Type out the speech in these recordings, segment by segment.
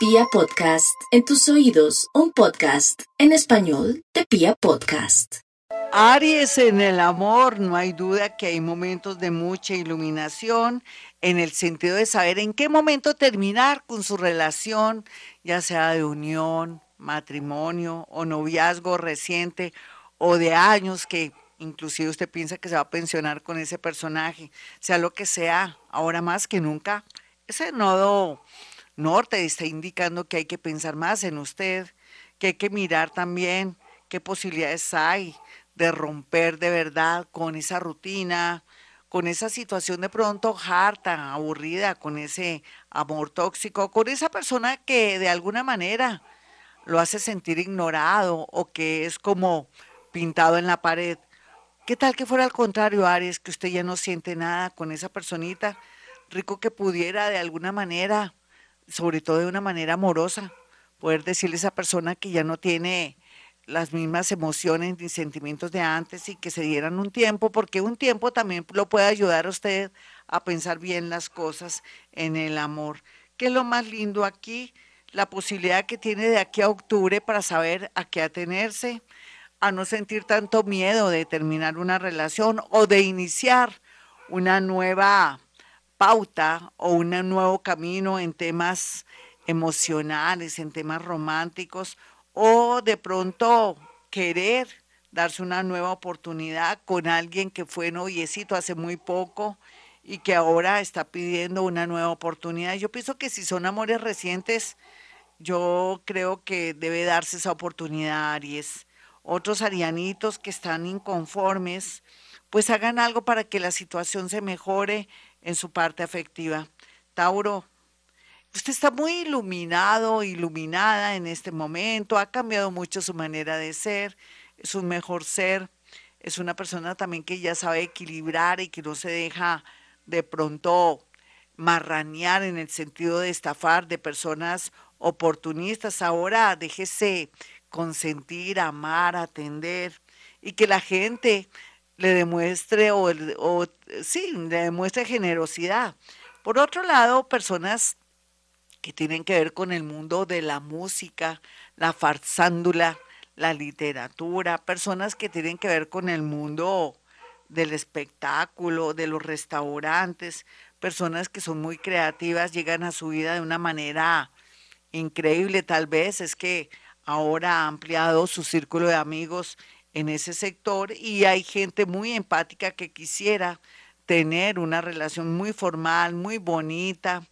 Pia Podcast, en tus oídos, un podcast en español de Pia Podcast. Aries en el amor, no hay duda que hay momentos de mucha iluminación en el sentido de saber en qué momento terminar con su relación, ya sea de unión, matrimonio o noviazgo reciente o de años que inclusive usted piensa que se va a pensionar con ese personaje, sea lo que sea, ahora más que nunca, ese nodo norte está indicando que hay que pensar más en usted, que hay que mirar también qué posibilidades hay de romper de verdad con esa rutina, con esa situación de pronto harta, aburrida, con ese amor tóxico, con esa persona que de alguna manera lo hace sentir ignorado o que es como pintado en la pared. ¿Qué tal que fuera al contrario, Aries, que usted ya no siente nada con esa personita? Rico que pudiera de alguna manera sobre todo de una manera amorosa, poder decirle a esa persona que ya no tiene las mismas emociones ni sentimientos de antes y que se dieran un tiempo, porque un tiempo también lo puede ayudar a usted a pensar bien las cosas en el amor. ¿Qué es lo más lindo aquí? La posibilidad que tiene de aquí a octubre para saber a qué atenerse, a no sentir tanto miedo de terminar una relación o de iniciar una nueva pauta o un nuevo camino en temas emocionales, en temas románticos, o de pronto querer darse una nueva oportunidad con alguien que fue noviecito hace muy poco y que ahora está pidiendo una nueva oportunidad. Yo pienso que si son amores recientes, yo creo que debe darse esa oportunidad, Aries. Otros arianitos que están inconformes, pues hagan algo para que la situación se mejore en su parte afectiva. Tauro, usted está muy iluminado, iluminada en este momento, ha cambiado mucho su manera de ser, es un mejor ser, es una persona también que ya sabe equilibrar y que no se deja de pronto marranear en el sentido de estafar de personas oportunistas. Ahora déjese consentir, amar, atender y que la gente le demuestre o, sí, le demuestre generosidad. Por otro lado, personas que tienen que ver con el mundo de la música, la farsándula, la literatura, personas que tienen que ver con el mundo del espectáculo, de los restaurantes, personas que son muy creativas, llegan a su vida de una manera increíble, tal vez es que ahora ha ampliado su círculo de amigos en ese sector y hay gente muy empática que quisiera tener una relación muy formal, muy bonita,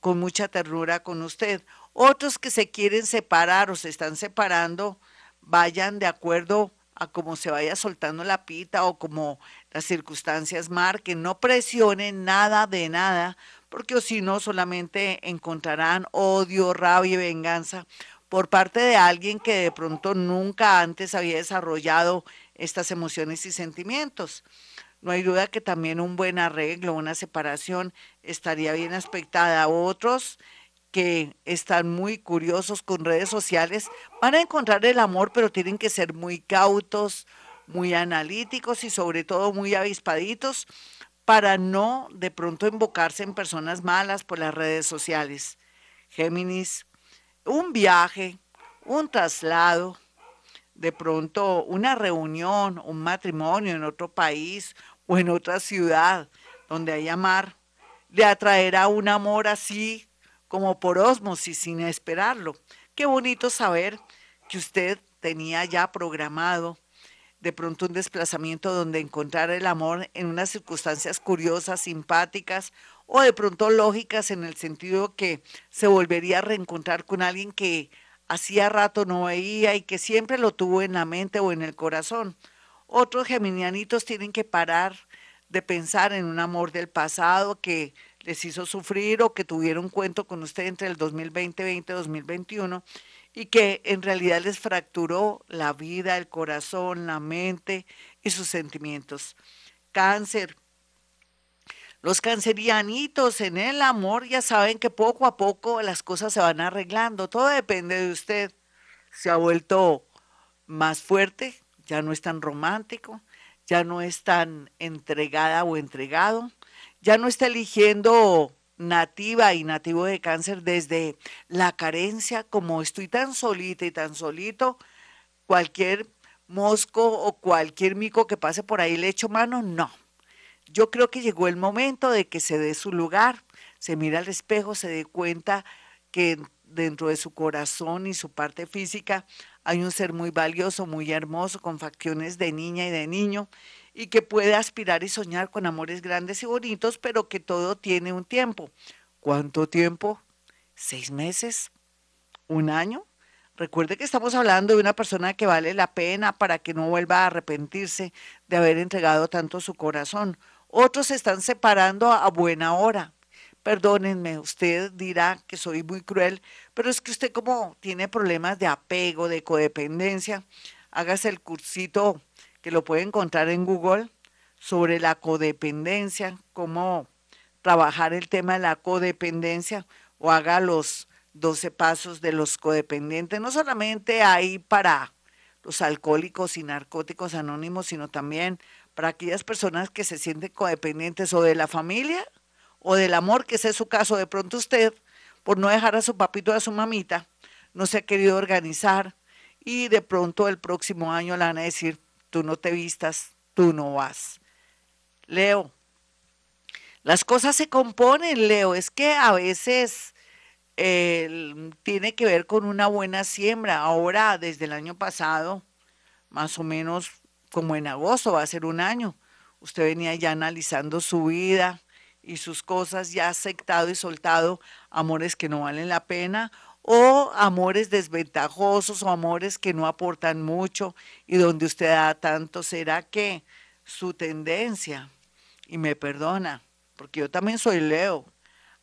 con mucha ternura con usted. Otros que se quieren separar o se están separando, vayan de acuerdo a cómo se vaya soltando la pita o como las circunstancias marquen, no presionen nada de nada, porque si no solamente encontrarán odio, rabia y venganza por parte de alguien que de pronto nunca antes había desarrollado estas emociones y sentimientos. No hay duda que también un buen arreglo, una separación estaría bien aspectada. Otros que están muy curiosos con redes sociales van a encontrar el amor, pero tienen que ser muy cautos, muy analíticos y sobre todo muy avispaditos para no de pronto invocarse en personas malas por las redes sociales. Géminis, un viaje, un traslado, de pronto una reunión, un matrimonio en otro país o en otra ciudad donde haya mar, le atraerá un amor así como por osmosis sin esperarlo. Qué bonito saber que usted tenía ya programado de pronto un desplazamiento donde encontrar el amor en unas circunstancias curiosas, simpáticas o de pronto lógicas en el sentido que se volvería a reencontrar con alguien que hacía rato no veía y que siempre lo tuvo en la mente o en el corazón. Otros geminianitos tienen que parar de pensar en un amor del pasado que les hizo sufrir o que tuvieron cuento con usted entre el 2020 y 2021 y que en realidad les fracturó la vida, el corazón, la mente y sus sentimientos. Cáncer, los cancerianitos en el amor ya saben que poco a poco las cosas se van arreglando. Todo depende de usted. Se ha vuelto más fuerte, ya no es tan romántico, ya no es tan entregada o entregado, ya no está eligiendo nativa y nativo de cáncer desde la carencia, como estoy tan solita y tan solito, cualquier mosco o cualquier mico que pase por ahí le echo mano, no. Yo creo que llegó el momento de que se dé su lugar, se mira al espejo, se dé cuenta que dentro de su corazón y su parte física hay un ser muy valioso, muy hermoso, con facciones de niña y de niño, y que puede aspirar y soñar con amores grandes y bonitos, pero que todo tiene un tiempo. ¿Cuánto tiempo? ¿Seis meses? ¿Un año? Recuerde que estamos hablando de una persona que vale la pena para que no vuelva a arrepentirse de haber entregado tanto su corazón. Otros se están separando a buena hora. Perdónenme, usted dirá que soy muy cruel, pero es que usted como tiene problemas de apego, de codependencia, hágase el cursito que lo puede encontrar en Google sobre la codependencia, cómo trabajar el tema de la codependencia o haga los 12 pasos de los codependientes. No solamente hay para los alcohólicos y narcóticos anónimos, sino también para aquellas personas que se sienten codependientes o de la familia o del amor, que ese es su caso. De pronto usted, por no dejar a su papito o a su mamita, no se ha querido organizar y de pronto el próximo año le van a decir, tú no te vistas, tú no vas. Leo, las cosas se componen, Leo, es que a veces tiene que ver con una buena siembra. Ahora, desde el año pasado, más o menos como en agosto, va a ser un año, usted venía ya analizando su vida y sus cosas, ya aceptado y soltado amores que no valen la pena o amores desventajosos o amores que no aportan mucho y donde usted da tanto, ¿será que su tendencia, y me perdona, porque yo también soy Leo,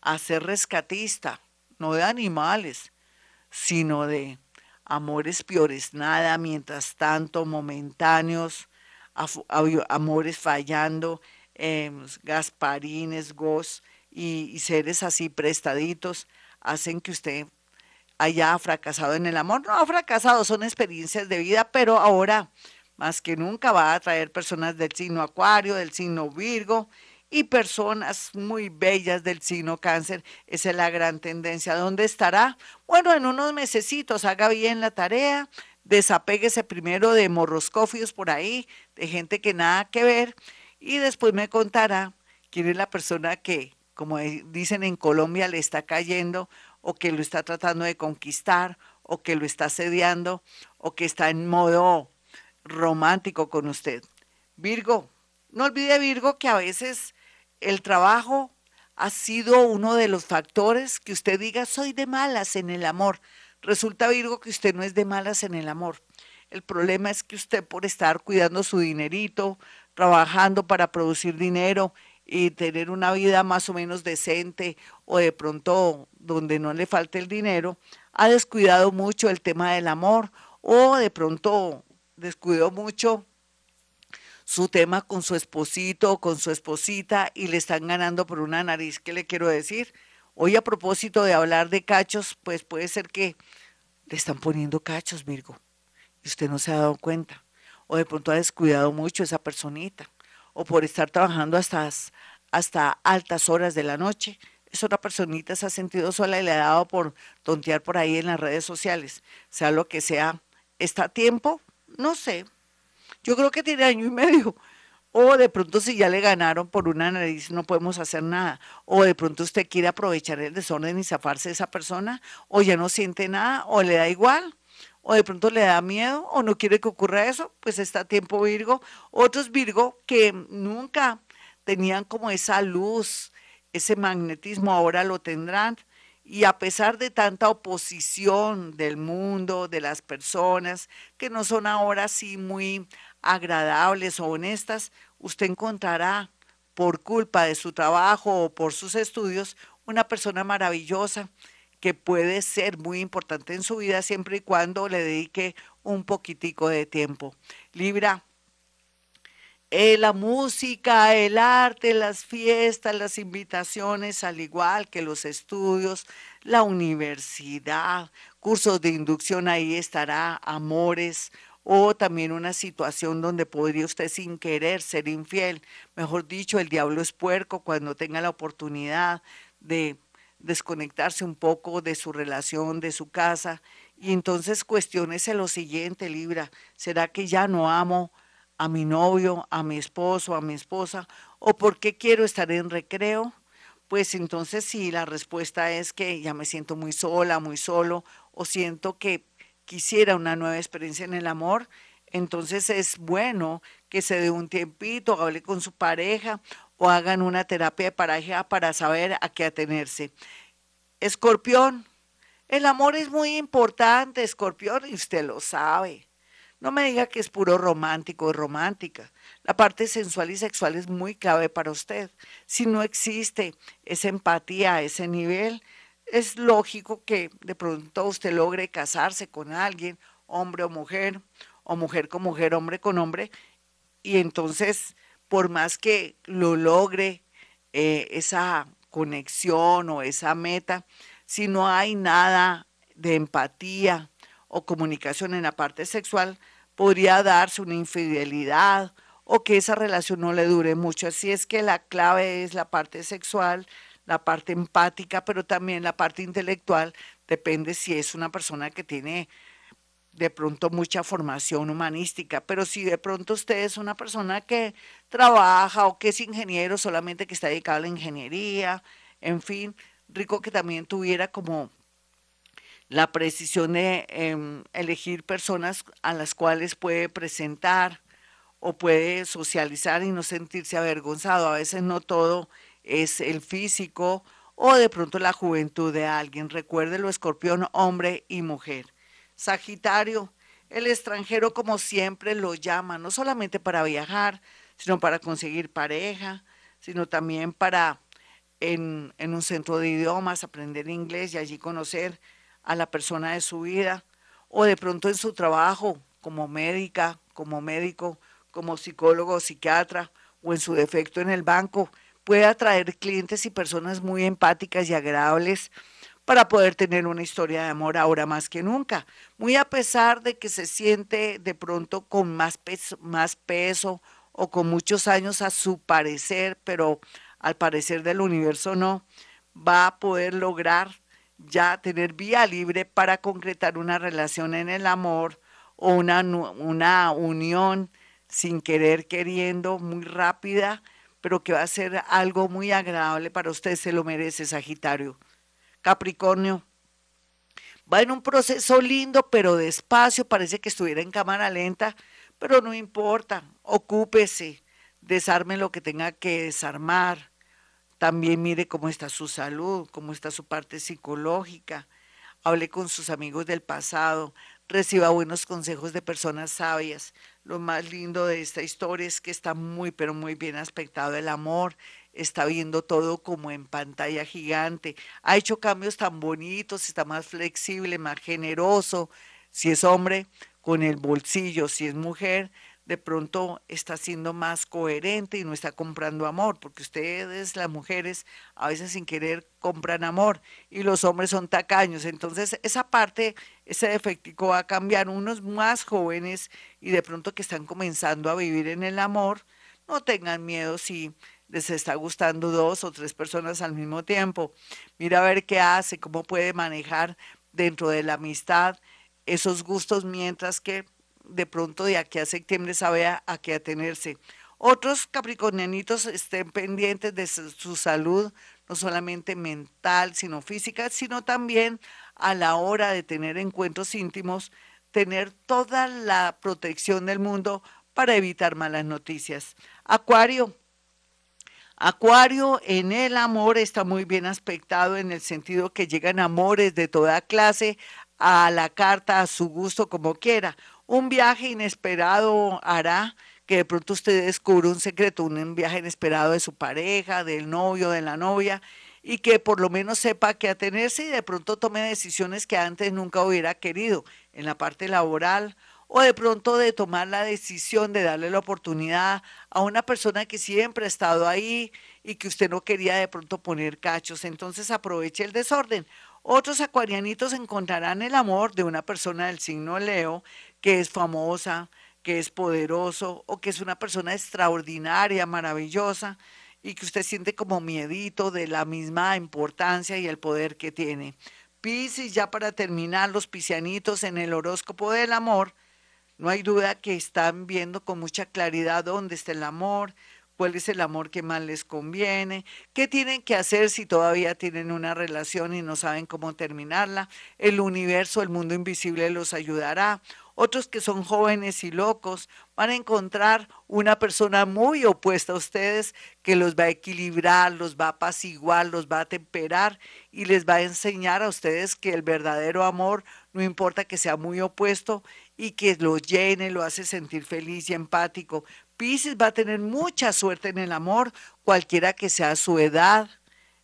a ser rescatista, no de animales, sino de amores peores nada, mientras tanto, momentáneos, amores fallando, em, gasparines, gos y seres así prestaditos, hacen que usted haya fracasado en el amor. No ha fracasado, son experiencias de vida, pero ahora más que nunca va a atraer personas del signo Acuario, del signo Virgo y personas muy bellas del signo Cáncer. Esa es la gran tendencia. ¿Dónde estará? Bueno, en unos mesecitos, haga bien la tarea, desapéguese primero de morroscofios por ahí, de gente que nada que ver, y después me contará quién es la persona que, como dicen en Colombia, le está cayendo o que lo está tratando de conquistar o que lo está sediando o que está en modo romántico con usted. Virgo, no olvide Virgo que a veces el trabajo ha sido uno de los factores que usted diga soy de malas en el amor. Resulta Virgo que usted no es de malas en el amor. El problema es que usted por estar cuidando su dinerito, trabajando para producir dinero y tener una vida más o menos decente o de pronto donde no le falte el dinero, ha descuidado mucho el tema del amor o de pronto descuidó mucho su tema con su esposito o con su esposita y le están ganando por una nariz. ¿Qué le quiero decir? Hoy a propósito de hablar de cachos, pues puede ser que le están poniendo cachos, Virgo, y usted no se ha dado cuenta. O de pronto ha descuidado mucho esa personita o por estar trabajando hasta, hasta altas horas de la noche. Es otra personita se ha sentido sola y le ha dado por tontear por ahí en las redes sociales. Sea lo que sea, ¿está a tiempo? No sé. Yo creo que tiene año y medio. O de pronto si ya le ganaron por una nariz no podemos hacer nada. O de pronto usted quiere aprovechar el desorden y zafarse de esa persona. O ya no siente nada. O le da igual o de pronto le da miedo o no quiere que ocurra eso, pues está a tiempo Virgo. Otros Virgo que nunca tenían como esa luz, ese magnetismo, ahora lo tendrán. Y a pesar de tanta oposición del mundo, de las personas, que no son ahora sí muy agradables o honestas, usted encontrará por culpa de su trabajo o por sus estudios una persona maravillosa que puede ser muy importante en su vida siempre y cuando le dedique un poquitico de tiempo. Libra, eh, la música, el arte, las fiestas, las invitaciones, al igual que los estudios, la universidad, cursos de inducción, ahí estará, amores, o también una situación donde podría usted sin querer ser infiel. Mejor dicho, el diablo es puerco cuando tenga la oportunidad de desconectarse un poco de su relación, de su casa. Y entonces cuestionese lo siguiente, Libra, ¿será que ya no amo a mi novio, a mi esposo, a mi esposa? ¿O por qué quiero estar en recreo? Pues entonces si la respuesta es que ya me siento muy sola, muy solo, o siento que quisiera una nueva experiencia en el amor, entonces es bueno que se dé un tiempito, hable con su pareja o hagan una terapia de pareja para saber a qué atenerse. Escorpión, el amor es muy importante, escorpión, y usted lo sabe. No me diga que es puro romántico o romántica. La parte sensual y sexual es muy clave para usted. Si no existe esa empatía a ese nivel, es lógico que de pronto usted logre casarse con alguien, hombre o mujer, o mujer con mujer, hombre con hombre, y entonces, por más que lo logre eh, esa conexión o esa meta, si no hay nada de empatía o comunicación en la parte sexual, podría darse una infidelidad o que esa relación no le dure mucho. Así es que la clave es la parte sexual, la parte empática, pero también la parte intelectual. Depende si es una persona que tiene de pronto mucha formación humanística, pero si de pronto usted es una persona que trabaja o que es ingeniero, solamente que está dedicado a la ingeniería, en fin, rico que también tuviera como la precisión de em, elegir personas a las cuales puede presentar o puede socializar y no sentirse avergonzado. A veces no todo es el físico o de pronto la juventud de alguien. Recuérdelo, escorpión, hombre y mujer. Sagitario, el extranjero como siempre lo llama, no solamente para viajar, sino para conseguir pareja, sino también para en, en un centro de idiomas aprender inglés y allí conocer a la persona de su vida, o de pronto en su trabajo como médica, como médico, como psicólogo psiquiatra, o en su defecto en el banco, puede atraer clientes y personas muy empáticas y agradables para poder tener una historia de amor ahora más que nunca. Muy a pesar de que se siente de pronto con más peso, o con muchos años a su parecer, pero al parecer del universo no, va a poder lograr ya tener vía libre para concretar una relación en el amor o una, una unión sin querer, queriendo, muy rápida, pero que va a ser algo muy agradable para usted, se lo merece, Sagitario. Capricornio. Va en un proceso lindo, pero despacio, parece que estuviera en cámara lenta, pero no importa, ocúpese, desarme lo que tenga que desarmar. También mire cómo está su salud, cómo está su parte psicológica. Hable con sus amigos del pasado, reciba buenos consejos de personas sabias. Lo más lindo de esta historia es que está muy, pero muy bien aspectado el amor, está viendo todo como en pantalla gigante, ha hecho cambios tan bonitos, está más flexible, más generoso, si es hombre, con el bolsillo, si es mujer, de pronto está siendo más coherente y no está comprando amor, porque ustedes, las mujeres, a veces sin querer compran amor y los hombres son tacaños. Entonces, esa parte, ese defectico va a cambiar. Unos más jóvenes y de pronto que están comenzando a vivir en el amor, no tengan miedo si les está gustando dos o tres personas al mismo tiempo. Mira a ver qué hace, cómo puede manejar dentro de la amistad esos gustos mientras que de pronto de aquí a septiembre sabe a, qué atenerse. Otros capricornianitos estén pendientes de su salud, no solamente mental, sino física, sino también a la hora de tener encuentros íntimos, tener toda la protección del mundo para evitar malas noticias. Acuario, Acuario en el amor está muy bien aspectado en el sentido que llegan amores de toda clase a la carta a su gusto como quiera. Un viaje inesperado hará que de pronto usted descubra un secreto, un viaje inesperado de su pareja, del novio, de la novia, y que por lo menos sepa qué atenerse y de pronto tome decisiones que antes nunca hubiera querido en la parte laboral o de pronto de tomar la decisión de darle la oportunidad a una persona que siempre ha estado ahí y que usted no quería de pronto poner cachos. Entonces aproveche el desorden. Otros acuarianitos encontrarán el amor de una persona del signo Leo que es famosa, que es poderoso o que es una persona extraordinaria, maravillosa y que usted siente como miedito de la misma importancia y el poder que tiene. Piscis, ya para terminar, los piscianitos en el horóscopo del amor, no hay duda que están viendo con mucha claridad dónde está el amor, cuál es el amor que más les conviene, qué tienen que hacer si todavía tienen una relación y no saben cómo terminarla. El universo, el mundo invisible los ayudará. Otros que son jóvenes y locos van a encontrar una persona muy opuesta a ustedes que los va a equilibrar, los va a apaciguar, los va a temperar y les va a enseñar a ustedes que el verdadero amor no importa que sea muy opuesto y que lo llene, lo hace sentir feliz y empático, Pisces va a tener mucha suerte en el amor, cualquiera que sea su edad,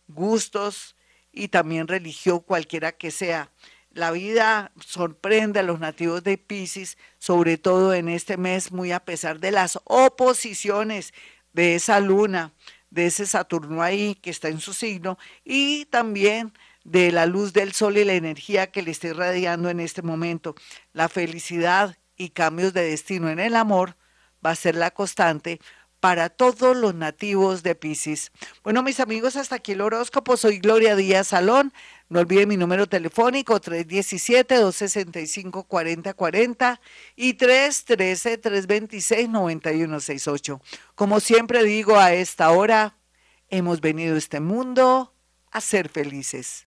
gustos y también religión, cualquiera que sea. La vida sorprende a los nativos de Pisces, sobre todo en este mes, muy a pesar de las oposiciones de esa luna, de ese Saturno ahí que está en su signo, y también de la luz del sol y la energía que le esté irradiando en este momento. La felicidad y cambios de destino en el amor va a ser la constante para todos los nativos de Pisces. Bueno, mis amigos, hasta aquí el horóscopo. Soy Gloria Díaz Salón. No olviden mi número telefónico 317-265-4040 y 313-326-9168. Como siempre digo a esta hora, hemos venido a este mundo a ser felices.